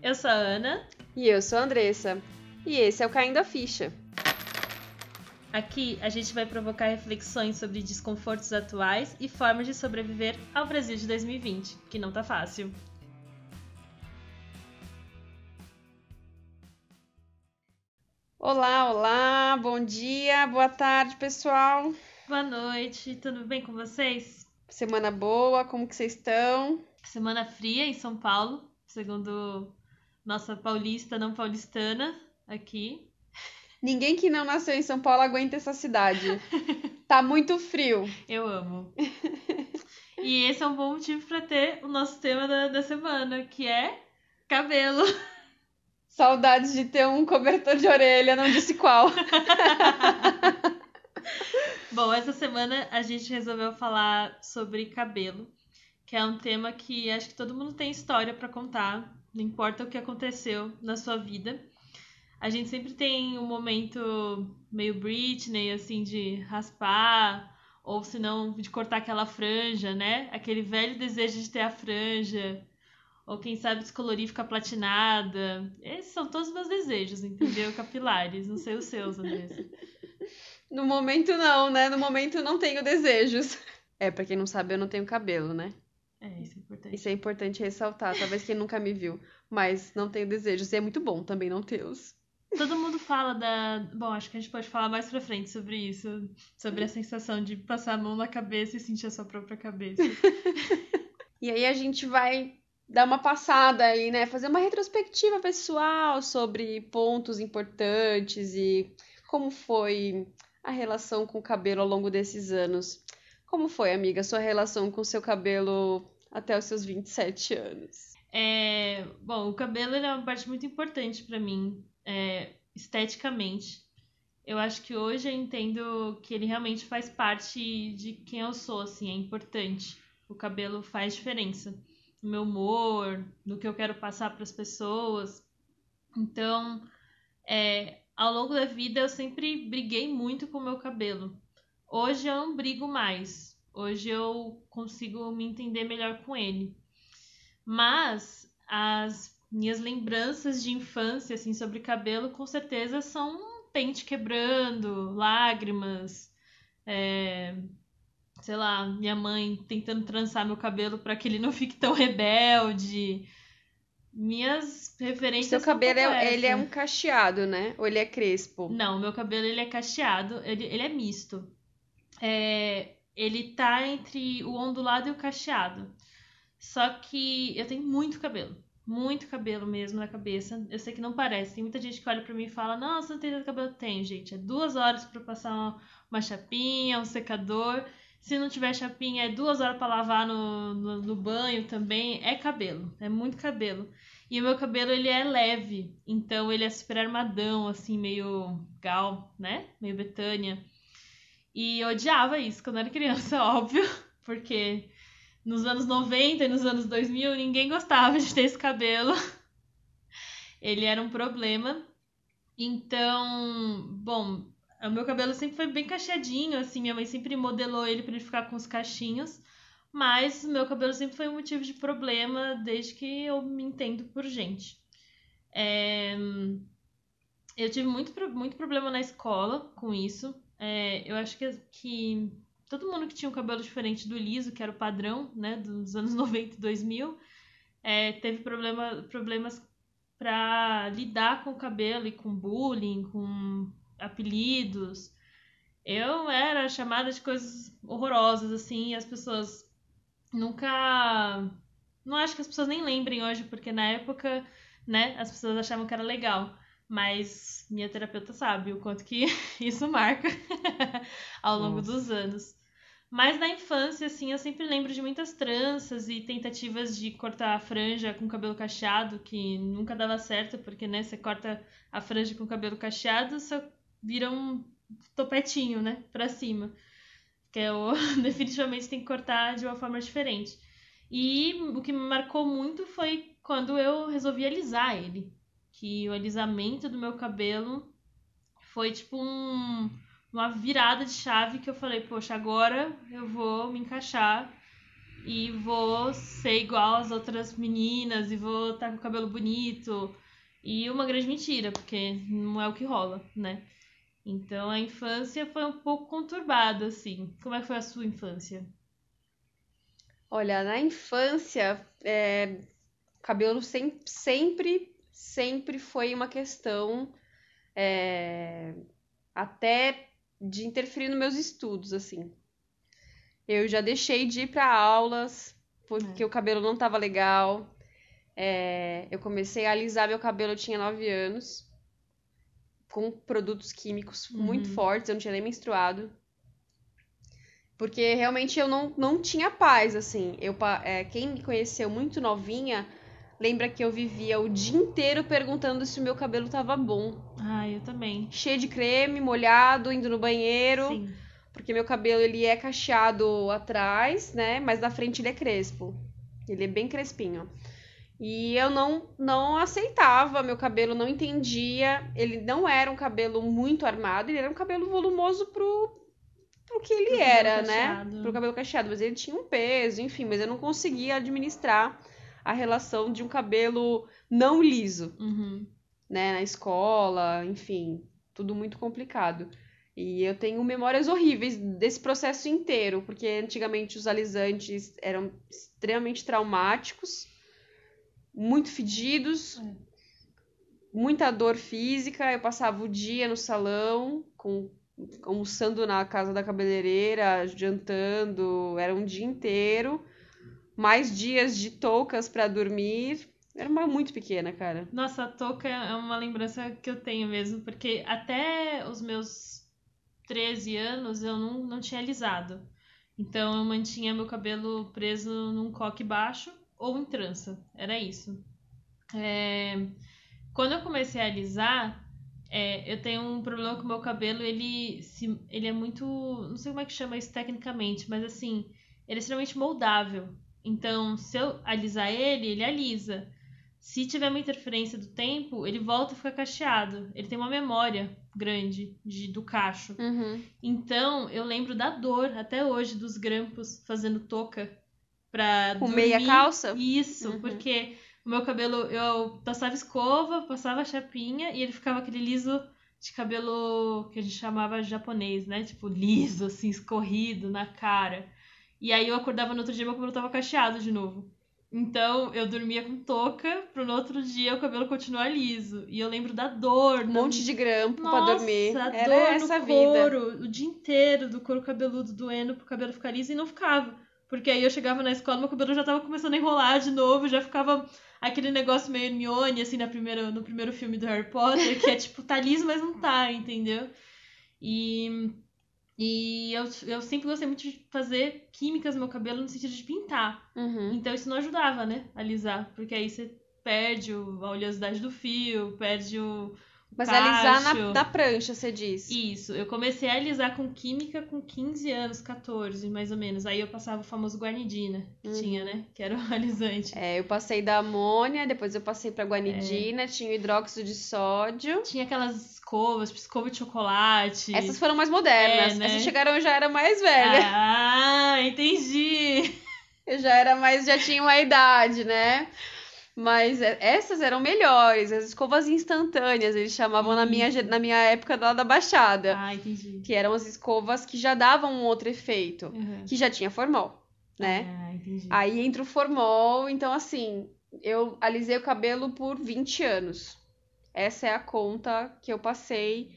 Eu sou a Ana. E eu sou a Andressa. E esse é o Caindo a Ficha. Aqui a gente vai provocar reflexões sobre desconfortos atuais e formas de sobreviver ao Brasil de 2020, que não tá fácil. Olá, olá, bom dia, boa tarde, pessoal. Boa noite, tudo bem com vocês? Semana boa, como que vocês estão? Semana fria em São Paulo, segundo nossa paulista não paulistana aqui. Ninguém que não nasceu em São Paulo aguenta essa cidade. tá muito frio. Eu amo. e esse é um bom motivo para ter o nosso tema da, da semana, que é cabelo. Saudades de ter um cobertor de orelha, não disse qual. Bom, essa semana a gente resolveu falar sobre cabelo, que é um tema que acho que todo mundo tem história para contar, não importa o que aconteceu na sua vida. A gente sempre tem um momento meio Britney, assim, de raspar, ou se não, de cortar aquela franja, né? Aquele velho desejo de ter a franja, ou quem sabe descolorir e ficar platinada. Esses são todos os meus desejos, entendeu? Capilares, não sei os seus, Andressa. No momento não, né? No momento não tenho desejos. É, pra quem não sabe, eu não tenho cabelo, né? É, isso é importante. Isso é importante ressaltar, talvez quem nunca me viu. Mas não tenho desejos. E é muito bom também não tê-los. Todo mundo fala da. Bom, acho que a gente pode falar mais pra frente sobre isso. Sobre a sensação de passar a mão na cabeça e sentir a sua própria cabeça. e aí a gente vai dar uma passada aí, né? Fazer uma retrospectiva pessoal sobre pontos importantes e como foi a relação com o cabelo ao longo desses anos. Como foi, amiga, a sua relação com o seu cabelo até os seus 27 anos? É, bom, o cabelo é uma parte muito importante para mim é, esteticamente. Eu acho que hoje eu entendo que ele realmente faz parte de quem eu sou, assim, é importante. O cabelo faz diferença no meu humor, no que eu quero passar para as pessoas. Então, é, ao longo da vida eu sempre briguei muito com o meu cabelo. Hoje eu não brigo mais. Hoje eu consigo me entender melhor com ele. Mas as minhas lembranças de infância, assim, sobre cabelo, com certeza são um pente quebrando, lágrimas, é, sei lá, minha mãe tentando trançar meu cabelo para que ele não fique tão rebelde. Minhas referências. Seu cabelo é, ele é um cacheado, né? Ou ele é crespo? Não, meu cabelo ele é cacheado, ele, ele é misto. É, ele tá entre o ondulado e o cacheado. Só que eu tenho muito cabelo muito cabelo mesmo na cabeça. Eu sei que não parece. Tem muita gente que olha para mim e fala: Nossa, não tem tanto cabelo. Tem, gente. É duas horas para passar uma, uma, chapinha, um secador. Se não tiver chapinha, é duas horas para lavar no, no, no, banho também. É cabelo. É muito cabelo. E o meu cabelo, ele é leve. Então, ele é super armadão, assim, meio gal, né? Meio Betânia. E eu odiava isso quando era criança, óbvio. Porque nos anos 90 e nos anos 2000, ninguém gostava de ter esse cabelo. Ele era um problema. Então, bom, o meu cabelo sempre foi bem cacheadinho, assim, minha mãe sempre modelou ele para ele ficar com os cachinhos, mas meu cabelo sempre foi um motivo de problema desde que eu me entendo por gente. É... Eu tive muito, muito problema na escola com isso. É, eu acho que, que todo mundo que tinha um cabelo diferente do liso, que era o padrão, né, dos anos 90 e 2000, é, teve problema, problemas para lidar com o cabelo e com bullying, com apelidos. Eu era chamada de coisas horrorosas, assim, e as pessoas nunca. Não acho que as pessoas nem lembrem hoje, porque na época, né, as pessoas achavam que era legal. Mas minha terapeuta sabe o quanto que isso marca ao longo Nossa. dos anos. Mas na infância, assim, eu sempre lembro de muitas tranças e tentativas de cortar a franja com cabelo cacheado, que nunca dava certo, porque, né, você corta a franja com cabelo cacheado, só vira um topetinho, né, pra cima. Que é o... definitivamente tem que cortar de uma forma diferente. E o que me marcou muito foi quando eu resolvi alisar ele. Que o alisamento do meu cabelo foi tipo um uma virada de chave que eu falei, poxa, agora eu vou me encaixar e vou ser igual às outras meninas e vou estar tá com o cabelo bonito. E uma grande mentira, porque não é o que rola, né? Então a infância foi um pouco conturbada, assim. Como é que foi a sua infância? Olha, na infância, é, cabelo sempre, sempre foi uma questão é, até de interferir nos meus estudos, assim. Eu já deixei de ir para aulas porque é. o cabelo não estava legal. É, eu comecei a alisar meu cabelo, eu tinha 9 anos, com produtos químicos uhum. muito fortes, eu não tinha nem menstruado. Porque realmente eu não, não tinha paz, assim. Eu, é, quem me conheceu muito novinha lembra que eu vivia o dia inteiro perguntando se o meu cabelo tava bom. Ah, eu também. Cheio de creme, molhado, indo no banheiro. Sim. Porque meu cabelo ele é cacheado atrás, né? Mas na frente ele é crespo. Ele é bem crespinho. E eu não, não aceitava, meu cabelo não entendia. Ele não era um cabelo muito armado, ele era um cabelo volumoso pro, pro que ele pro era, né? Pro cabelo cacheado. Mas ele tinha um peso, enfim, mas eu não conseguia administrar a relação de um cabelo não liso, uhum. né? Na escola, enfim, tudo muito complicado. E eu tenho memórias horríveis desse processo inteiro, porque antigamente os alisantes eram extremamente traumáticos muito fedidos, é. muita dor física. Eu passava o dia no salão, com, almoçando na casa da cabeleireira, jantando, era um dia inteiro. Mais dias de toucas para dormir. Era uma muito pequena, cara. Nossa, a touca é uma lembrança que eu tenho mesmo, porque até os meus 13 anos eu não, não tinha alisado. Então eu mantinha meu cabelo preso num coque baixo ou em trança. Era isso. É... Quando eu comecei a alisar, é, eu tenho um problema com o meu cabelo, ele, se, ele é muito. Não sei como é que chama isso tecnicamente, mas assim, ele é extremamente moldável. Então, se eu alisar ele, ele alisa. Se tiver uma interferência do tempo, ele volta a ficar cacheado. Ele tem uma memória grande de, do cacho. Uhum. Então, eu lembro da dor até hoje dos grampos fazendo touca pra Com dormir. meia calça? Isso, uhum. porque o meu cabelo, eu passava escova, passava chapinha e ele ficava aquele liso de cabelo que a gente chamava japonês, né? Tipo, liso, assim, escorrido na cara. E aí eu acordava no outro dia e meu cabelo tava cacheado de novo. Então eu dormia com touca, pro no outro dia o cabelo continuar liso. E eu lembro da dor. Um monte de grampo Nossa, pra dormir. A Era dor essa no couro, vida. o dia inteiro do couro cabeludo doendo pro cabelo ficar liso e não ficava. Porque aí eu chegava na escola, meu cabelo já tava começando a enrolar de novo, já ficava aquele negócio meio Hermione, assim, na primeira, no primeiro filme do Harry Potter, que é tipo, tá liso, mas não tá, entendeu? E, e eu, eu sempre gostei muito de fazer químicas no meu cabelo no sentido de pintar. Uhum. Então isso não ajudava, né? A alisar, porque aí você perde a oleosidade do fio, perde o, mas Cacho. alisar na, na prancha, você diz. Isso, eu comecei a alisar com química com 15 anos, 14, mais ou menos. Aí eu passava o famoso guanidina, que uhum. tinha, né? Que era o alisante. É, eu passei da amônia, depois eu passei pra guanidina, é. tinha o hidróxido de sódio. Tinha aquelas escovas, tipo escova de chocolate. Essas foram mais modernas. É, né? Essas chegaram, eu já era mais velha. Ah, entendi. Eu já era mais, já tinha uma idade, né? Mas é, essas eram melhores, as escovas instantâneas, eles chamavam na minha, na minha época lá da Baixada. Ah, entendi. Que eram as escovas que já davam um outro efeito, uhum. que já tinha formol, né? Ah, entendi. Aí entra o formol, então assim, eu alisei o cabelo por 20 anos. Essa é a conta que eu passei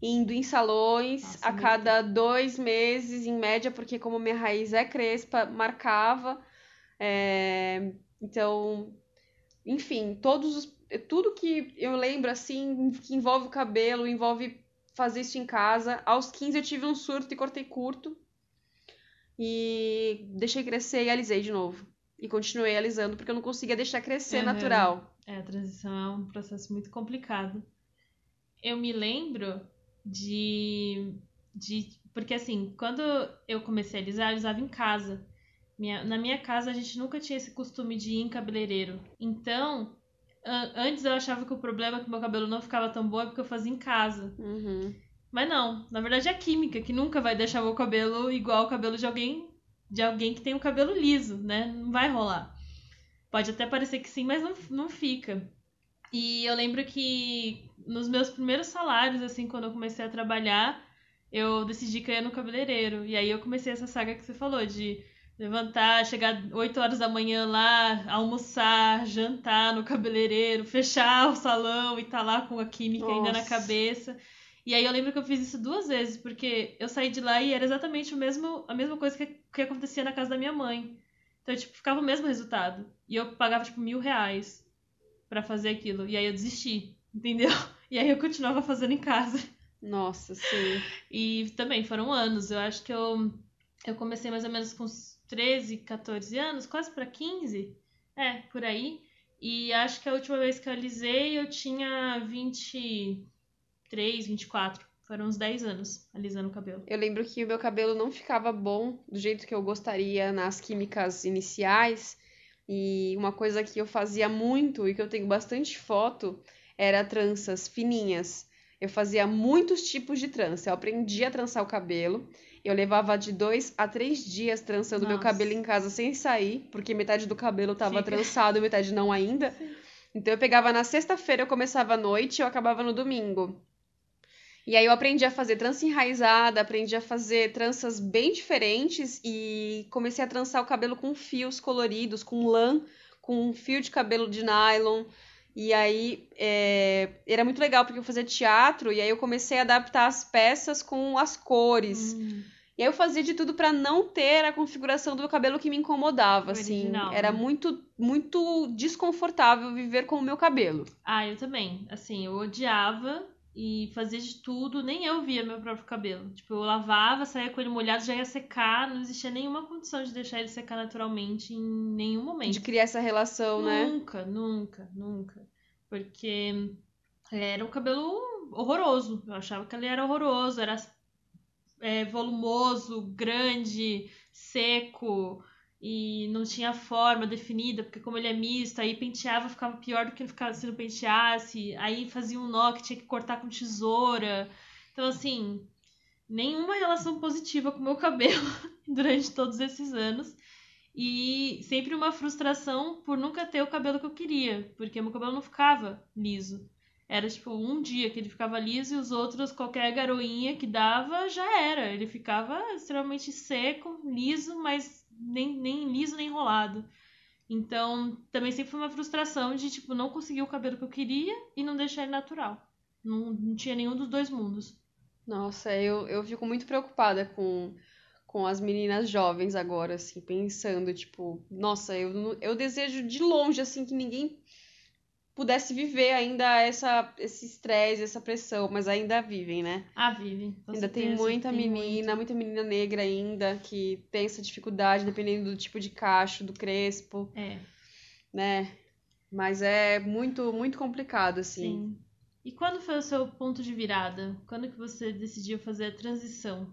indo em salões Nossa, a cada dois meses, em média, porque como minha raiz é crespa, marcava. É... Então, enfim, todos os, tudo que eu lembro assim, que envolve o cabelo, envolve fazer isso em casa. Aos 15 eu tive um surto e cortei curto. E deixei crescer e alisei de novo. E continuei alisando porque eu não conseguia deixar crescer uhum. natural. É, a transição é um processo muito complicado. Eu me lembro de. de porque assim, quando eu comecei a alisar, eu alisava em casa. Minha, na minha casa a gente nunca tinha esse costume de ir em cabeleireiro. Então, antes eu achava que o problema é que meu cabelo não ficava tão bom é porque eu fazia em casa. Uhum. Mas não, na verdade é a química que nunca vai deixar meu cabelo igual ao cabelo de alguém de alguém que tem o cabelo liso, né? Não vai rolar. Pode até parecer que sim, mas não, não fica. E eu lembro que nos meus primeiros salários, assim, quando eu comecei a trabalhar, eu decidi que eu ia no cabeleireiro. E aí eu comecei essa saga que você falou, de levantar, chegar 8 horas da manhã lá, almoçar, jantar no cabeleireiro, fechar o salão e tá lá com a química Nossa. ainda na cabeça. E aí eu lembro que eu fiz isso duas vezes, porque eu saí de lá e era exatamente o mesmo, a mesma coisa que, que acontecia na casa da minha mãe. Então, tipo, ficava o mesmo resultado. E eu pagava, tipo, mil reais para fazer aquilo. E aí eu desisti, entendeu? E aí eu continuava fazendo em casa. Nossa, sim. E também foram anos. Eu acho que eu, eu comecei mais ou menos com uns 13, 14 anos, quase para 15. É, por aí. E acho que a última vez que eu alisei eu tinha 23, 24. Foram uns 10 anos alisando o cabelo. Eu lembro que o meu cabelo não ficava bom do jeito que eu gostaria nas químicas iniciais. E uma coisa que eu fazia muito e que eu tenho bastante foto era tranças fininhas. Eu fazia muitos tipos de trança. Eu aprendi a trançar o cabelo. Eu levava de dois a três dias trançando Nossa. meu cabelo em casa sem sair, porque metade do cabelo estava Fica. trançado e metade não ainda. Sim. Então eu pegava na sexta-feira, eu começava à noite e eu acabava no domingo. E aí eu aprendi a fazer trança enraizada, aprendi a fazer tranças bem diferentes e comecei a trançar o cabelo com fios coloridos, com lã, com um fio de cabelo de nylon. E aí é, era muito legal porque eu fazia teatro e aí eu comecei a adaptar as peças com as cores. Hum. E aí eu fazia de tudo para não ter a configuração do meu cabelo que me incomodava, assim. Era né? muito muito desconfortável viver com o meu cabelo. Ah, eu também. Assim, eu odiava e fazia de tudo, nem eu via meu próprio cabelo. Tipo, eu lavava, saía com ele molhado, já ia secar, não existia nenhuma condição de deixar ele secar naturalmente em nenhum momento. De criar essa relação, nunca, né? Nunca, nunca, nunca. Porque era um cabelo horroroso. Eu achava que ele era horroroso, era é, volumoso, grande, seco e não tinha forma definida, porque como ele é misto, aí penteava ficava pior do que ficava se não penteasse, aí fazia um nó que tinha que cortar com tesoura. Então, assim, nenhuma relação positiva com o meu cabelo durante todos esses anos. E sempre uma frustração por nunca ter o cabelo que eu queria, porque meu cabelo não ficava liso. Era tipo um dia que ele ficava liso e os outros, qualquer garoinha que dava, já era. Ele ficava extremamente seco, liso, mas nem, nem liso nem enrolado. Então, também sempre foi uma frustração de, tipo, não conseguir o cabelo que eu queria e não deixar ele natural. Não, não tinha nenhum dos dois mundos. Nossa, eu, eu fico muito preocupada com, com as meninas jovens agora, assim, pensando, tipo, nossa, eu, eu desejo de longe, assim, que ninguém pudesse viver ainda essa, esse estresse, essa pressão, mas ainda vivem, né? Ah, vivem. Ainda tem muita tem menina, muito. muita menina negra ainda que tem essa dificuldade, dependendo do tipo de cacho, do crespo. É. Né? Mas é muito, muito complicado, assim. Sim. E quando foi o seu ponto de virada? Quando que você decidiu fazer a transição?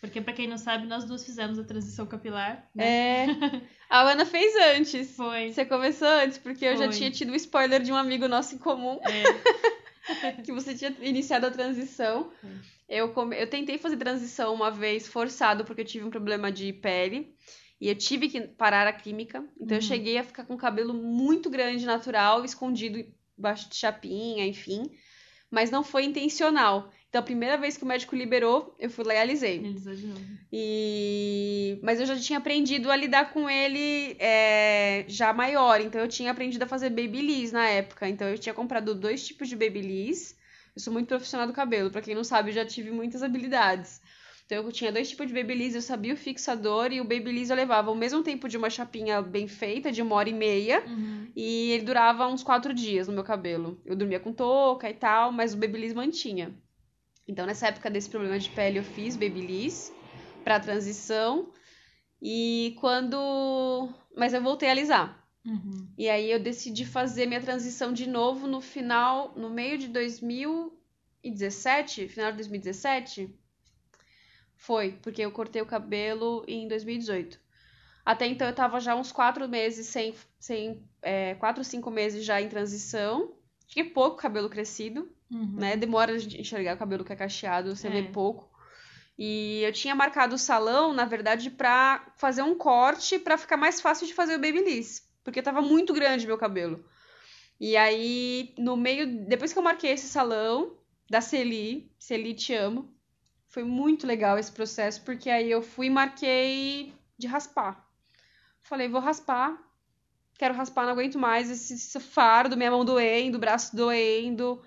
Porque, para quem não sabe, nós duas fizemos a transição capilar. Né? É. A Ana fez antes. Foi. Você começou antes, porque eu Foi. já tinha tido o um spoiler de um amigo nosso em comum. É. que você tinha iniciado a transição. É. Eu, come... eu tentei fazer transição uma vez forçado, porque eu tive um problema de pele. E eu tive que parar a química. Então uhum. eu cheguei a ficar com o cabelo muito grande, natural, escondido embaixo de chapinha, enfim. Mas não foi intencional. Então, a primeira vez que o médico liberou, eu fui legalizei. Legalizou de novo. E... Mas eu já tinha aprendido a lidar com ele é, já maior. Então, eu tinha aprendido a fazer babyliss na época. Então, eu tinha comprado dois tipos de babyliss. Eu sou muito profissional do cabelo. Para quem não sabe, eu já tive muitas habilidades. Então, eu tinha dois tipos de babyliss. Eu sabia o fixador e o babyliss eu levava o mesmo tempo de uma chapinha bem feita, de uma hora e meia. Uhum. E ele durava uns quatro dias no meu cabelo. Eu dormia com touca e tal, mas o babyliss mantinha. Então, nessa época desse problema de pele, eu fiz Babyliss para transição. E quando. Mas eu voltei a alisar. Uhum. E aí eu decidi fazer minha transição de novo no final, no meio de 2017, final de 2017. Foi, porque eu cortei o cabelo em 2018. Até então eu tava já uns quatro meses sem. sem é, quatro, cinco meses já em transição. Tinha pouco cabelo crescido. Uhum. Né? Demora a gente enxergar o cabelo que é cacheado, você é. vê pouco. E eu tinha marcado o salão, na verdade, pra fazer um corte pra ficar mais fácil de fazer o babyliss. Porque tava muito grande meu cabelo. E aí, no meio. Depois que eu marquei esse salão, da Celi, Celi te amo. Foi muito legal esse processo, porque aí eu fui e marquei de raspar. Falei, vou raspar. Quero raspar, não aguento mais esse, esse fardo, minha mão doendo, braço doendo,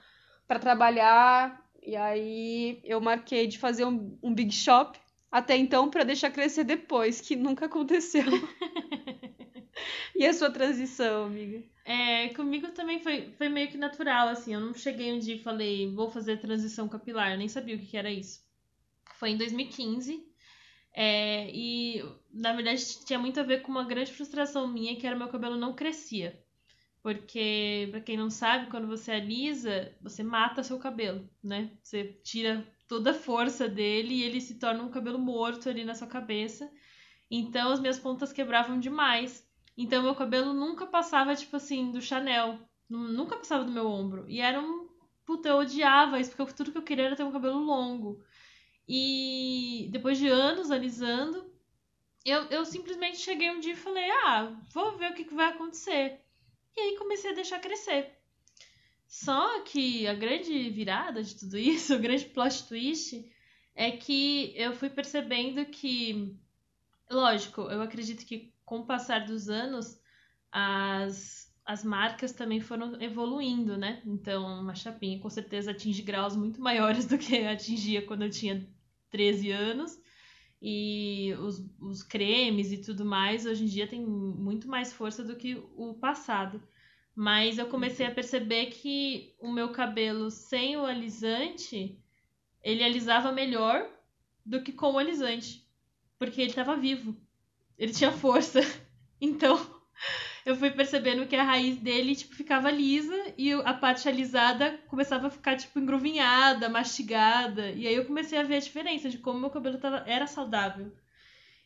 para trabalhar. E aí eu marquei de fazer um, um big shop até então para deixar crescer depois, que nunca aconteceu. e a sua transição, amiga? É, comigo também foi, foi meio que natural, assim. Eu não cheguei um dia e falei, vou fazer transição capilar. Eu nem sabia o que, que era isso. Foi em 2015. É, e, na verdade, tinha muito a ver com uma grande frustração minha, que era meu cabelo não crescia. Porque, para quem não sabe, quando você alisa, você mata seu cabelo, né? Você tira toda a força dele e ele se torna um cabelo morto ali na sua cabeça. Então, as minhas pontas quebravam demais. Então meu cabelo nunca passava, tipo assim, do Chanel. Nunca passava do meu ombro. E era um. Puta, eu odiava isso, porque tudo que eu queria era ter um cabelo longo. E depois de anos alisando, eu, eu simplesmente cheguei um dia e falei: ah, vou ver o que, que vai acontecer. E aí comecei a deixar crescer. Só que a grande virada de tudo isso, o grande plot twist, é que eu fui percebendo que, lógico, eu acredito que com o passar dos anos, as, as marcas também foram evoluindo, né? Então, uma chapinha com certeza atinge graus muito maiores do que atingia quando eu tinha 13 anos. E os, os cremes e tudo mais, hoje em dia, tem muito mais força do que o passado. Mas eu comecei a perceber que o meu cabelo sem o alisante, ele alisava melhor do que com o alisante. Porque ele estava vivo ele tinha força. Então, eu fui percebendo que a raiz dele, tipo, ficava lisa e a parte alisada começava a ficar, tipo, engruvinhada, mastigada. E aí eu comecei a ver a diferença de como meu cabelo tava, era saudável.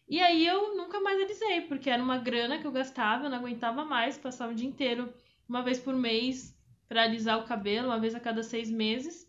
E aí eu nunca mais alisei, porque era uma grana que eu gastava, eu não aguentava mais, passava o dia inteiro, uma vez por mês, para alisar o cabelo, uma vez a cada seis meses.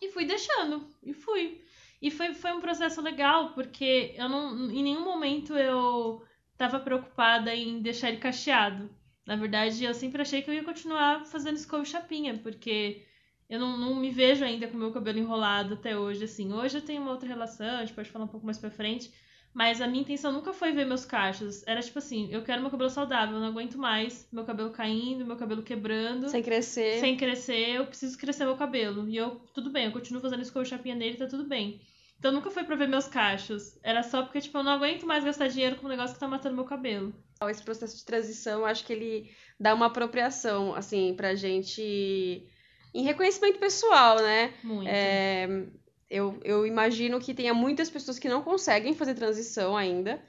E fui deixando, e fui. E foi, foi um processo legal, porque eu não, em nenhum momento eu estava preocupada em deixar ele cacheado. Na verdade, eu sempre achei que eu ia continuar fazendo escova e chapinha, porque eu não, não me vejo ainda com o meu cabelo enrolado até hoje, assim. Hoje eu tenho uma outra relação, a gente pode falar um pouco mais pra frente, mas a minha intenção nunca foi ver meus cachos. Era tipo assim, eu quero meu cabelo saudável, eu não aguento mais meu cabelo caindo, meu cabelo quebrando. Sem crescer. Sem crescer, eu preciso crescer meu cabelo. E eu, tudo bem, eu continuo fazendo escova e chapinha nele, tá tudo bem. Então nunca foi pra ver meus cachos. Era só porque, tipo, eu não aguento mais gastar dinheiro com um negócio que tá matando meu cabelo. Esse processo de transição, acho que ele dá uma apropriação, assim, pra gente. Em reconhecimento pessoal, né? Muito. É, eu, eu imagino que tenha muitas pessoas que não conseguem fazer transição ainda.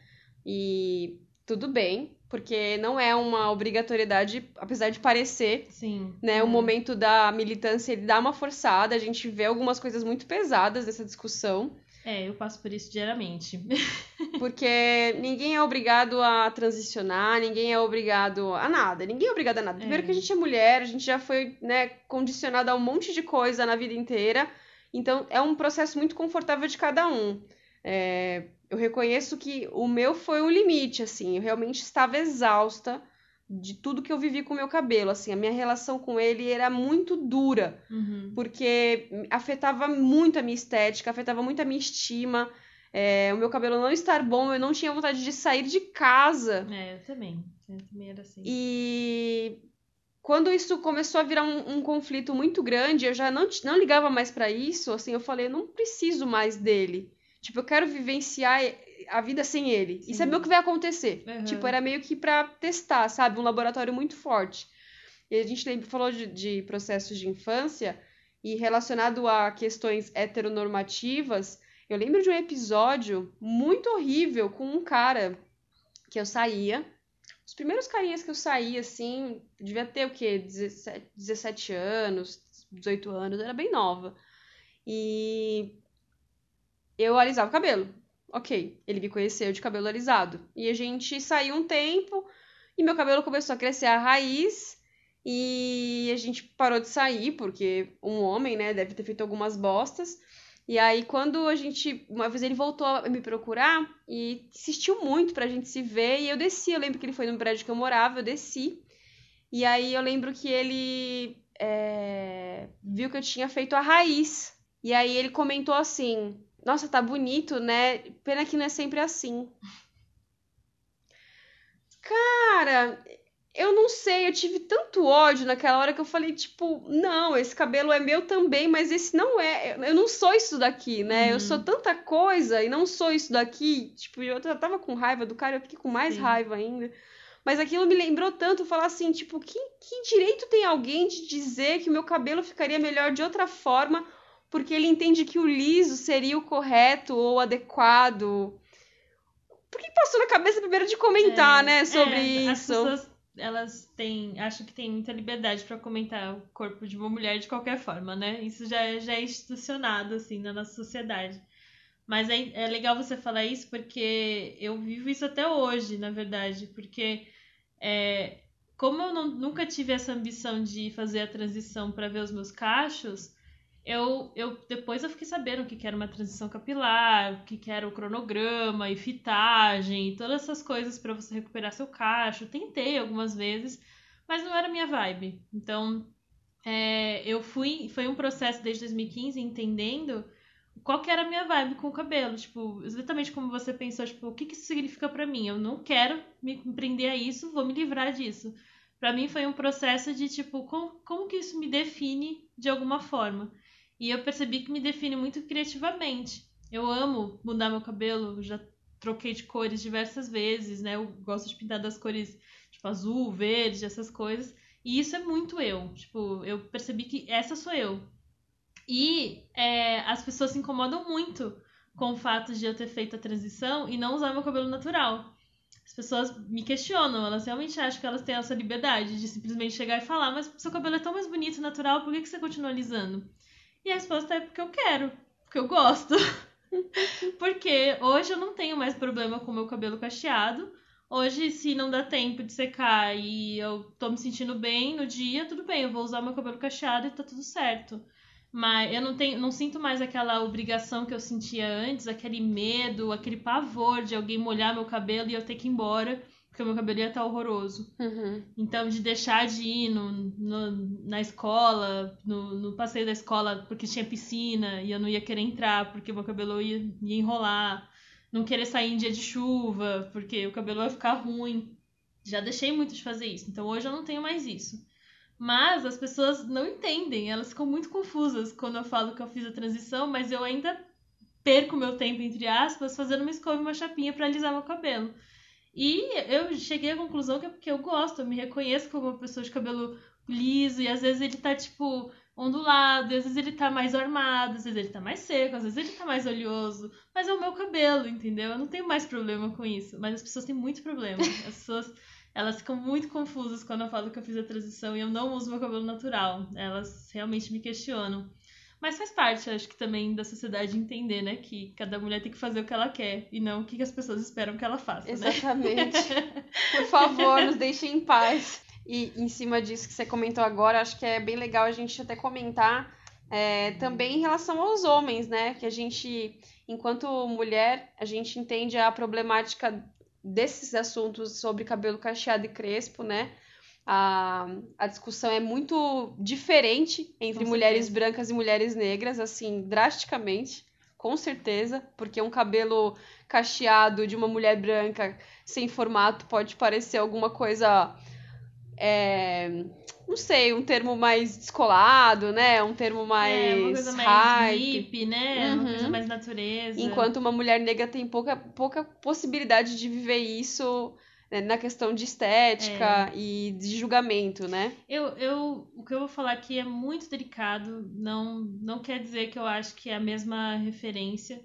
E tudo bem, porque não é uma obrigatoriedade, apesar de parecer. Sim. Né, é. O momento da militância ele dá uma forçada, a gente vê algumas coisas muito pesadas dessa discussão. É, eu passo por isso diariamente. Porque ninguém é obrigado a transicionar, ninguém é obrigado a nada. Ninguém é obrigado a nada. Primeiro É. que a gente é mulher, a gente já foi, né, condicionada a um monte de coisa na vida inteira. Então, é um processo muito confortável de cada um. É, eu reconheço que o meu foi um limite, assim. Eu realmente estava exausta de tudo que eu vivi com o meu cabelo. Assim, a minha relação com ele era muito dura Uhum. porque afetava muito a minha estética, afetava muito a minha estima. É, o meu cabelo não estar bom, eu não tinha vontade de sair de casa. É, eu também. Eu também era assim. E quando isso começou a virar um, um conflito muito grande, eu já não, não ligava mais pra isso. Assim, eu falei, eu não preciso mais dele. Tipo, eu quero vivenciar a vida sem ele e Sim. saber o que vai acontecer. Uhum. Tipo, era meio que pra testar, sabe? Um laboratório muito forte. E a gente lembra, falou de, de processos de infância e relacionado a questões heteronormativas. Eu lembro de um episódio muito horrível com um cara que eu saía. Os primeiros carinhas que eu saía, assim, devia ter o quê? 17, 17 anos, 18 anos, eu era bem nova. E eu alisava o cabelo. Ok, ele me conheceu de cabelo alisado. E a gente saiu um tempo e meu cabelo começou a crescer a raiz e a gente parou de sair porque um homem, né, deve ter feito algumas bostas. E aí, quando a gente. Uma vez ele voltou a me procurar e insistiu muito pra gente se ver. E eu desci. Eu lembro que ele foi no prédio que eu morava, eu desci. E aí eu lembro que ele é, viu que eu tinha feito a raiz. E aí ele comentou assim: Nossa, tá bonito, né? Pena que não é sempre assim. Cara, eu não sei, eu tive tanto ódio naquela hora que eu falei, tipo, não, esse cabelo é meu também, mas esse não é. Eu não sou isso daqui, né? Uhum. Eu sou tanta coisa e não sou isso daqui. Tipo, eu já tava com raiva do cara, eu fiquei com mais Sim. raiva ainda. Mas aquilo me lembrou tanto falar assim, tipo, que, que direito tem alguém de dizer que o meu cabelo ficaria melhor de outra forma porque ele entende que o liso seria o correto ou adequado? Por que passou na cabeça primeiro de comentar, é, né, sobre é, isso? As pessoas elas têm, acho que tem muita liberdade para comentar o corpo de uma mulher de qualquer forma, né? Isso já, é, já é institucionado, assim, na nossa sociedade. Mas é, é legal você falar isso porque eu vivo isso até hoje, na verdade. Porque é, como eu não, nunca tive essa ambição de fazer a transição para ver os meus cachos, eu, eu depois eu fiquei sabendo o que, que era uma transição capilar, o que, que era o cronograma e fitagem, e todas essas coisas para você recuperar seu cacho. Tentei algumas vezes, mas não era minha vibe. Então, é, eu fui, foi um processo desde 2015 entendendo qual que era a minha vibe com o cabelo, tipo, exatamente como você pensou, tipo, o que que isso significa para mim? Eu não quero me prender a isso, vou me livrar disso. Para mim foi um processo de tipo, como, como que isso me define de alguma forma? E eu percebi que me define muito criativamente. Eu amo mudar meu cabelo, já troquei de cores diversas vezes, né? Eu gosto de pintar das cores tipo azul, verde, essas coisas. E isso é muito eu. Tipo, eu percebi que essa sou eu. E é, as pessoas se incomodam muito com o fato de eu ter feito a transição e não usar meu cabelo natural. As pessoas me questionam, elas realmente acham que elas têm essa liberdade de simplesmente chegar e falar: Mas seu cabelo é tão mais bonito natural, por que, que você continua alisando? E a resposta é porque eu quero, porque eu gosto. porque hoje eu não tenho mais problema com o meu cabelo cacheado. Hoje, se não dá tempo de secar e eu tô me sentindo bem no dia, tudo bem, eu vou usar meu cabelo cacheado e tá tudo certo. Mas eu não tenho, não sinto mais aquela obrigação que eu sentia antes, aquele medo, aquele pavor de alguém molhar meu cabelo e eu ter que ir embora porque o meu cabelo ia estar horroroso. Uhum. Então, de deixar de ir no, no, na escola, no, no, passeio da escola, porque tinha piscina e eu não ia querer entrar, porque o meu cabelo ia, ia enrolar. Não querer sair em dia de chuva, porque o cabelo ia ficar ruim. Já deixei muito de fazer isso. Então, hoje eu não tenho mais isso. Mas as pessoas não entendem, elas ficam muito confusas quando eu falo que eu fiz a transição, mas eu ainda perco meu tempo, entre aspas, fazendo uma escova e uma chapinha para alisar meu cabelo. E eu cheguei à conclusão que é porque eu gosto, eu me reconheço como uma pessoa de cabelo liso, e às vezes ele tá, tipo, ondulado, às vezes ele tá mais armado, às vezes ele tá mais seco, às vezes ele tá mais oleoso. Mas é o meu cabelo, entendeu? Eu não tenho mais problema com isso. Mas as pessoas têm muito problema. As pessoas, elas ficam muito confusas quando eu falo que eu fiz a transição e eu não uso meu cabelo natural. Elas realmente me questionam. Mas faz parte, acho que também da sociedade entender, né? Que cada mulher tem que fazer o que ela quer e não o que as pessoas esperam que ela faça. Né? Exatamente. Né? Por favor, nos deixem em paz. E em cima disso que você comentou agora, acho que é bem legal a gente até comentar é, também em relação aos homens, né? Que a gente, enquanto mulher, a gente entende a problemática desses assuntos sobre cabelo cacheado e crespo, né? A, a discussão é muito diferente entre mulheres brancas e mulheres negras, assim, drasticamente, com certeza, porque um cabelo cacheado de uma mulher branca sem formato pode parecer alguma coisa. É, não sei, um termo mais descolado, né? Um termo mais. É, uma coisa mais hippie, né? Uhum. Uma coisa mais natureza. Enquanto uma mulher negra tem pouca, pouca possibilidade de viver isso né, na questão de estética é. e de julgamento, né? Eu, eu, o que eu vou falar aqui é muito delicado, não, não quer dizer que eu acho que é a mesma referência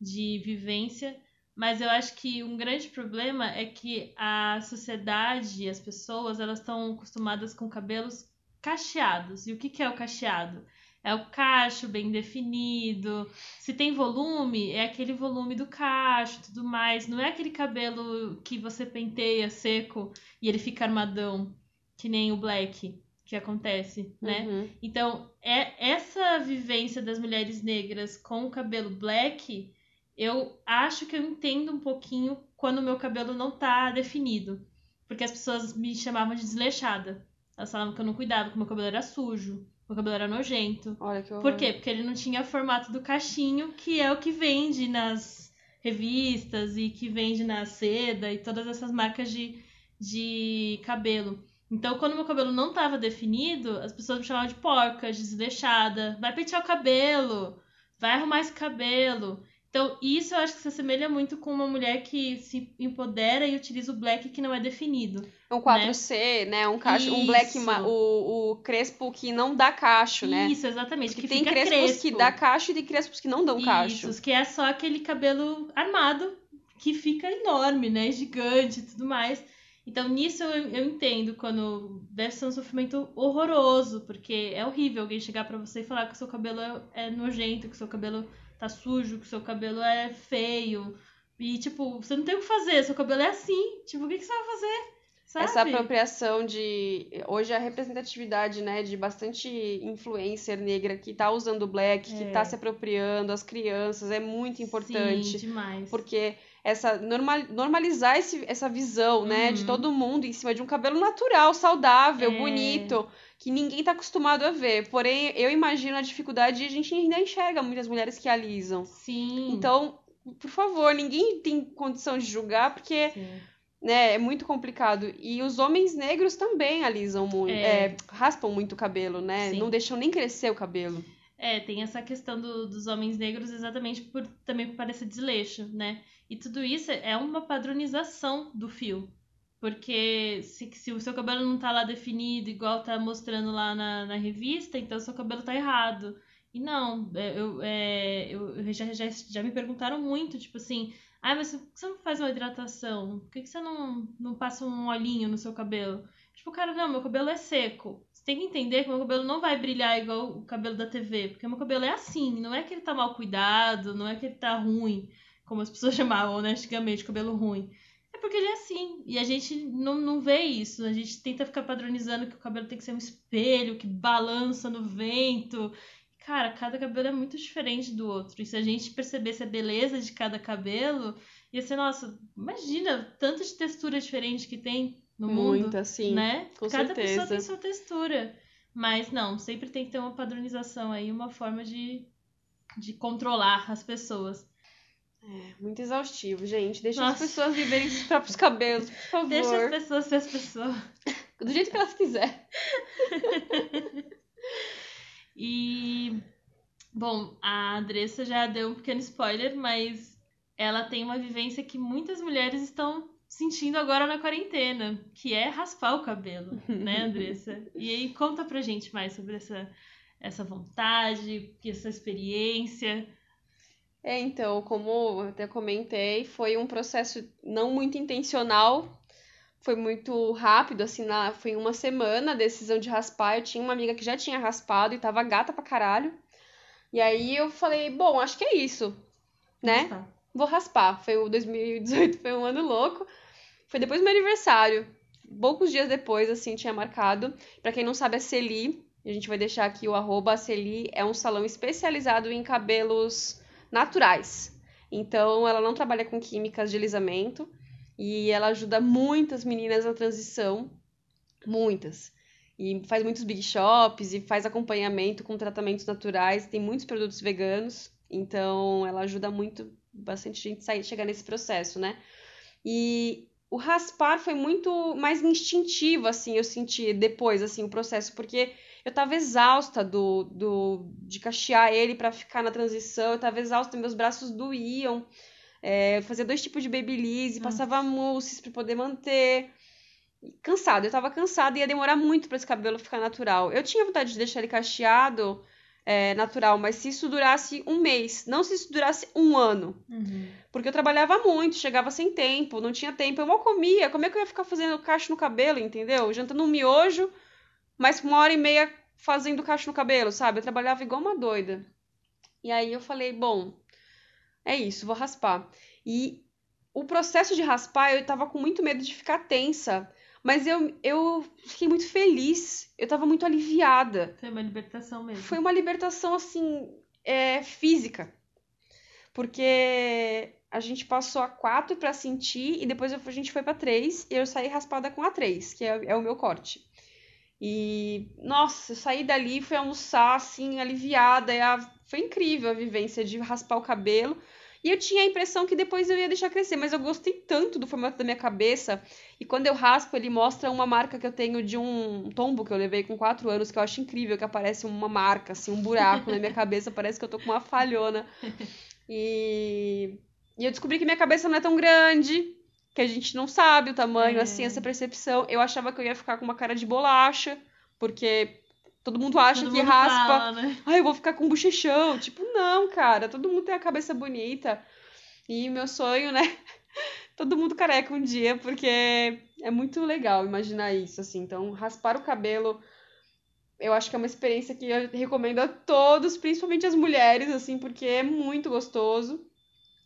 de vivência, mas eu acho que um grande problema é que a sociedade, as pessoas, elas estão acostumadas com cabelos cacheados. E o que, que é o cacheado? É o cacho bem definido. Se tem volume, é aquele volume do cacho tudo mais. Não é aquele cabelo que você penteia seco e ele fica armadão, que nem o black. que acontece, né? Uhum. Então, é essa vivência das mulheres negras com o cabelo black, eu acho que eu entendo um pouquinho quando o meu cabelo não tá definido. Porque as pessoas me chamavam de desleixada. Elas falavam que eu não cuidava, que meu cabelo era sujo, meu cabelo era nojento. Olha que horror. Por quê? Porque ele não tinha formato do cachinho, que é o que vende nas revistas e que vende na seda e todas essas marcas de, de cabelo. Então, quando meu cabelo não estava definido, as pessoas me chamavam de porca, de desleixada. Vai pentear o cabelo, vai arrumar esse cabelo. Então, isso eu acho que se assemelha muito com uma mulher que se empodera e utiliza o black que não é definido. Um 4C, né? Um cacho, um black, Isso. o, o crespo que não dá cacho, né? Isso, exatamente. Porque que tem crespos crespo. que dá cacho e tem crespos que não dão cacho. Isso, que é só aquele cabelo armado que fica enorme, né? Gigante e tudo mais. Então, nisso eu, eu entendo quando deve ser um sofrimento horroroso, porque é horrível alguém chegar pra você e falar que o seu cabelo é, é nojento, que o seu cabelo tá sujo, que o seu cabelo é feio. E, tipo, você não tem o que fazer, seu cabelo é assim. Tipo, o que, que você vai fazer? Sabe? Essa apropriação de. Hoje a representatividade, né, de bastante influencer negra que tá usando o black, que É. tá se apropriando, as crianças, é muito importante. Sim, demais. Porque essa normal, normalizar esse, essa visão, né, de Uhum. todo mundo em cima de um cabelo natural, saudável, É. bonito, que ninguém tá acostumado a ver. Porém, eu imagino a dificuldade e a gente ainda enxerga muitas mulheres que alisam. Sim. Então, por favor, ninguém tem condição de julgar, porque Sim. né, é muito complicado. E os homens negros também alisam muito, É. é, raspam muito o cabelo, né? Sim. Não deixam nem crescer o cabelo. É, tem essa questão do- dos homens negros exatamente por também por parecer desleixo, né? E tudo isso é uma padronização do fio. Porque se, se o seu cabelo não tá lá definido, igual tá mostrando lá na, na revista, então seu cabelo tá errado. E não, é, eu, é, eu já, já, já me perguntaram muito, tipo assim, ah, mas por que você não faz uma hidratação? Por que que você não, não passa um olhinho no seu cabelo? Tipo, cara, não, meu cabelo é seco. Você tem que entender que meu cabelo não vai brilhar igual o cabelo da TV, porque meu cabelo é assim, não é que ele tá mal cuidado, não é que ele tá ruim, como as pessoas chamavam, né, antigamente, cabelo ruim. É porque ele é assim, e a gente não, não vê isso, a gente tenta ficar padronizando que o cabelo tem que ser um espelho, que balança no vento. Cara, cada cabelo é muito diferente do outro, e se a gente percebesse a beleza de cada cabelo, ia ser, nossa, imagina tanto de textura diferente que tem no mundo Muito, assim. né? com Cada certeza. pessoa tem sua textura. Mas não, sempre tem que ter uma padronização aí, uma forma de, de controlar as pessoas. É, muito exaustivo, gente. Deixa Nossa. as pessoas viverem seus próprios cabelos, por favor. Deixa as pessoas ser as pessoas. Do jeito que elas quiserem. E, bom, a Andressa já deu um pequeno spoiler, mas ela tem uma vivência que muitas mulheres estão sentindo agora na quarentena, que é raspar o cabelo, né, Andressa? E aí conta pra gente mais sobre essa, essa vontade, essa experiência. É, então, como eu até comentei, foi um processo não muito intencional, foi muito rápido, assim, na, foi em uma semana a decisão de raspar. Eu tinha uma amiga que já tinha raspado e tava gata pra caralho. E aí eu falei, bom, acho que é isso, né? Raspar. Vou raspar. Foi o 2018, foi um ano louco. Foi depois do meu aniversário. Poucos dias depois, assim, tinha marcado. Pra quem não sabe, a Celi, a gente vai deixar aqui o arroba, a Celi é um salão especializado em cabelos naturais. Então, ela não trabalha com químicas de alisamento e ela ajuda muitas meninas na transição, muitas. E faz muitos big shops e faz acompanhamento com tratamentos naturais, tem muitos produtos veganos, então ela ajuda muito bastante gente sair, chegar nesse processo, né? E o raspar foi muito mais instintivo, assim, eu senti depois, assim, o processo, porque eu tava exausta do, do de cachear ele para ficar na transição, eu tava exausta, meus braços doíam, é, fazia dois tipos de babyliss, passava mousses para poder manter. Cansada, eu tava cansada e ia demorar muito para esse cabelo ficar natural. Eu tinha vontade de deixar ele cacheado é, natural, mas se isso durasse um mês, não se isso durasse um ano. Uhum. Porque eu trabalhava muito, chegava sem tempo, não tinha tempo, eu mal comia. Como é que eu ia ficar fazendo cacho no cabelo, entendeu? Jantando um miojo, mas uma hora e meia fazendo cacho no cabelo, sabe? Eu trabalhava igual uma doida. E aí eu falei, bom, é isso, vou raspar. E o processo de raspar, eu tava com muito medo de ficar tensa. Mas eu, eu fiquei muito feliz. Eu tava muito aliviada. Foi uma libertação mesmo. Foi uma libertação, assim, é, física. Porque a gente passou a 4 para sentir e depois a gente foi para 3 e eu saí raspada com a 3, que é, é o meu corte. E, nossa, eu saí dali, fui almoçar, assim, aliviada. Foi incrível a vivência de raspar o cabelo. E eu tinha a impressão que depois eu ia deixar crescer, mas eu gostei tanto do formato da minha cabeça. E quando eu raspo, ele mostra uma marca que eu tenho de um tombo que eu levei com 4 anos, que eu acho incrível, que aparece uma marca, assim, um buraco na minha cabeça, parece que eu tô com uma falhona. E, e eu descobri que minha cabeça não é tão grande, que a gente não sabe o tamanho, é. assim, essa percepção. Eu achava que eu ia ficar com uma cara de bolacha, porque todo mundo acha todo que mundo raspa. Fala, né? Ai, eu vou ficar com bochechão. Tipo, não, cara, todo mundo tem a cabeça bonita. E meu sonho, né? todo mundo careca um dia, porque é muito legal imaginar isso, assim. Então, raspar o cabelo, eu acho que é uma experiência que eu recomendo a todos, principalmente as mulheres, assim, porque é muito gostoso.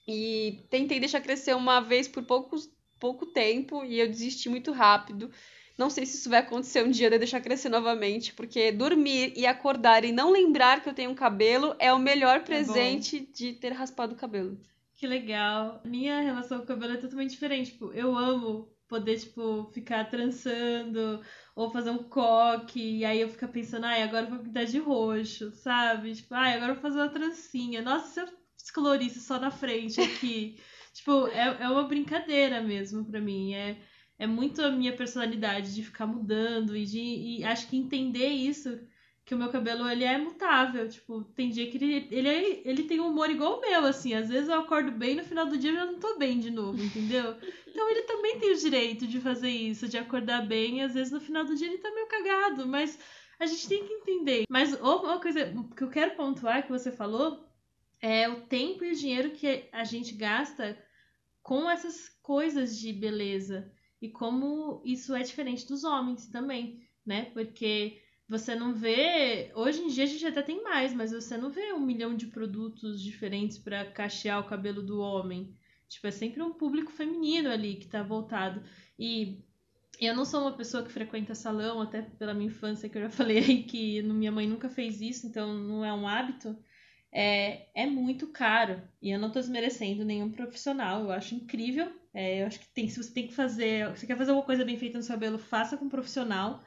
E tentei deixar crescer uma vez por poucos pouco tempo e eu desisti muito rápido. Não sei se isso vai acontecer um dia de deixar crescer novamente, porque dormir e acordar e não lembrar que eu tenho um cabelo é o melhor é presente é de ter raspado o cabelo. Que legal. Minha relação com o cabelo é totalmente diferente. Tipo, eu amo poder, tipo, ficar trançando ou fazer um coque, e aí eu ficar pensando, ai, agora eu vou pintar de roxo, sabe? Tipo, ai, agora eu vou fazer uma trancinha. Nossa, se eu descolorisse só na frente aqui. Tipo, é, é uma brincadeira mesmo para mim. É, é muito a minha personalidade de ficar mudando e de e acho que entender isso que o meu cabelo ele é mutável, tipo, tem dia que ele ele, é, ele tem um humor igual o meu, assim, às vezes eu acordo bem, no final do dia eu já não tô bem de novo, entendeu? Então ele também tem o direito de fazer isso, de acordar bem, e às vezes no final do dia ele tá meio cagado, mas a gente tem que entender. Mas uma coisa que eu quero pontuar que você falou é o tempo e o dinheiro que a gente gasta com essas coisas de beleza e como isso é diferente dos homens também, né? Porque você não vê. Hoje em dia a gente até tem mais, mas você não vê um milhão de produtos diferentes para cachear o cabelo do homem. Tipo, é sempre um público feminino ali que tá voltado. E eu não sou uma pessoa que frequenta salão, até pela minha infância, que eu já falei aí que minha mãe nunca fez isso, então não é um hábito é, é muito caro. E eu não estou desmerecendo nenhum profissional, eu acho incrível. É, eu acho que tem, se você tem que fazer, se você quer fazer alguma coisa bem feita no seu cabelo, faça com um profissional.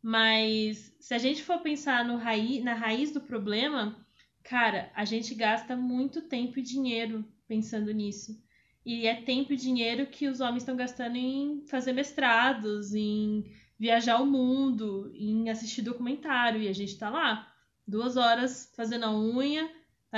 Mas se a gente for pensar no na raiz do problema, cara, a gente gasta muito tempo e dinheiro pensando nisso. E é tempo e dinheiro que os homens estão gastando em fazer mestrados, em viajar o mundo, em assistir documentário, e a gente tá lá duas horas fazendo a unha,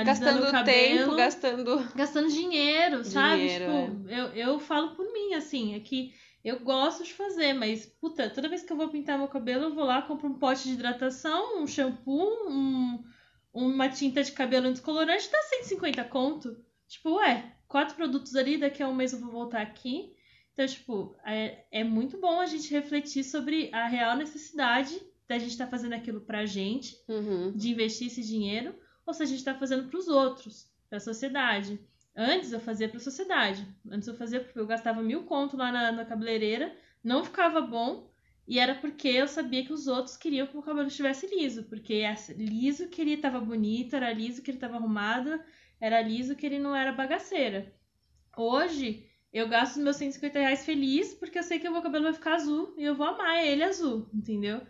gastando o cabelo, tempo, gastando gastando dinheiro, sabe? Dinheiro, tipo, é. eu, eu falo por mim assim, é que eu gosto de fazer, mas puta, toda vez que eu vou pintar meu cabelo, eu vou lá, compro um pote de hidratação, um shampoo, um, uma tinta de cabelo descolorante, dá 150 conto. Tipo, ué, quatro produtos ali, daqui a um mês eu vou voltar aqui. Então, tipo, é, é muito bom a gente refletir sobre a real necessidade da gente estar tá fazendo aquilo pra gente, uhum. de investir esse dinheiro, ou se a gente está fazendo para os outros, para a sociedade. Antes eu fazia para a sociedade. Antes eu fazia porque eu gastava mil conto lá na, na cabeleireira, não ficava bom, e era porque eu sabia que os outros queriam que o cabelo estivesse liso, porque liso que ele estava bonito, era liso que ele estava arrumado, era liso que ele não era bagaceira. Hoje eu gasto os meus 150 reais feliz porque eu sei que o meu cabelo vai ficar azul e eu vou amar ele azul, entendeu?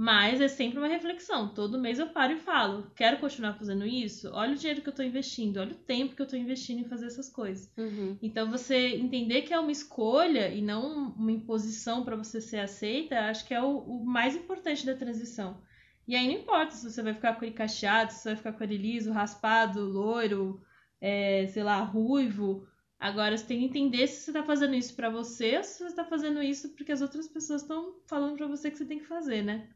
Mas é sempre uma reflexão. Todo mês eu paro e falo: quero continuar fazendo isso? Olha o dinheiro que eu estou investindo, olha o tempo que eu estou investindo em fazer essas coisas. Uhum. Então, você entender que é uma escolha e não uma imposição para você ser aceita, acho que é o, o, mais importante da transição. E aí não importa se você vai ficar com ele cacheado, se você vai ficar com ele liso, raspado, loiro, é, sei lá, ruivo. Agora você tem que entender se você está fazendo isso para você ou se você está fazendo isso porque as outras pessoas estão falando para você que você tem que fazer, né?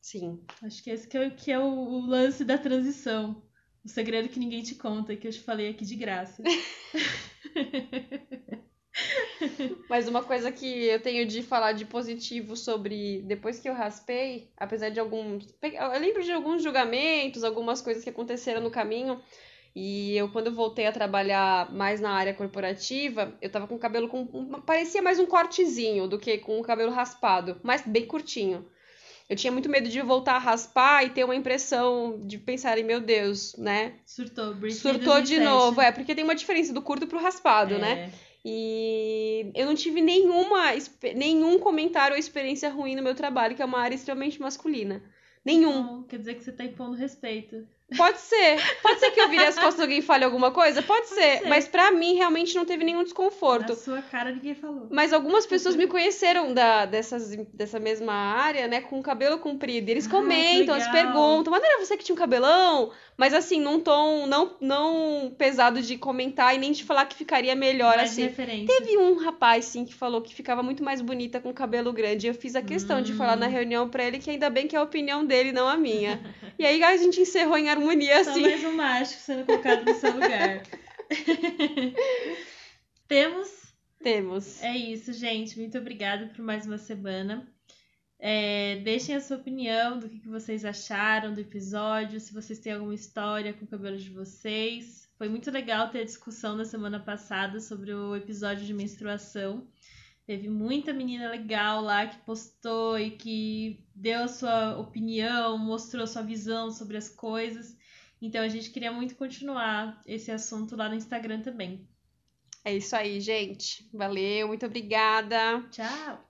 Sim. Acho que esse que é, que é o, o, lance da transição. O segredo que ninguém te conta, que eu te falei aqui de graça. Mas uma coisa que eu tenho de falar de positivo sobre depois que eu raspei, apesar de alguns. Eu lembro de alguns julgamentos, algumas coisas que aconteceram no caminho. E eu, quando eu voltei a trabalhar mais na área corporativa, eu tava com o cabelo com. parecia mais um cortezinho do que com o cabelo raspado, mas bem curtinho. Eu tinha muito medo de voltar a raspar e ter uma impressão de pensar em meu Deus, né? Surtou, Britney Surtou de 2007. novo. É, porque tem uma diferença do curto pro raspado, É. né? E eu não tive nenhuma, nenhum comentário ou experiência ruim no meu trabalho, que é uma área extremamente masculina. Nenhum. Não, quer dizer que você tá impondo respeito. Pode ser. Pode ser que eu vire as costas e alguém fale alguma coisa? Pode, ser. ser. Mas pra mim, realmente não teve nenhum desconforto. Na sua cara ninguém falou. Mas algumas pessoas me conheceram da, dessas, dessa mesma área, né? Com cabelo comprido. E eles Ah, comentam, que eles perguntam, mas não era você que tinha um cabelão? Mas assim, num tom não, não pesado de comentar e nem de falar que ficaria melhor Mais assim. referência. Teve um rapaz, sim, que falou que ficava muito mais bonita com cabelo grande. Eu fiz a questão de falar Hum. na reunião pra ele que ainda bem que é a opinião dele, não a minha. e aí a gente encerrou em harmonia, Só assim. mais um mágico sendo colocado no seu lugar. Temos Temos. É isso, gente. Muito obrigada por mais uma semana. É, deixem a sua opinião do que, que vocês acharam do episódio, se vocês têm alguma história com o cabelo de vocês. Foi muito legal ter a discussão na semana passada sobre o episódio de menstruação. Teve muita menina legal lá que postou e que deu a sua opinião, mostrou a sua visão sobre as coisas. Então a gente queria muito continuar esse assunto lá no Instagram também. É isso aí, gente. Valeu, muito obrigada. Tchau!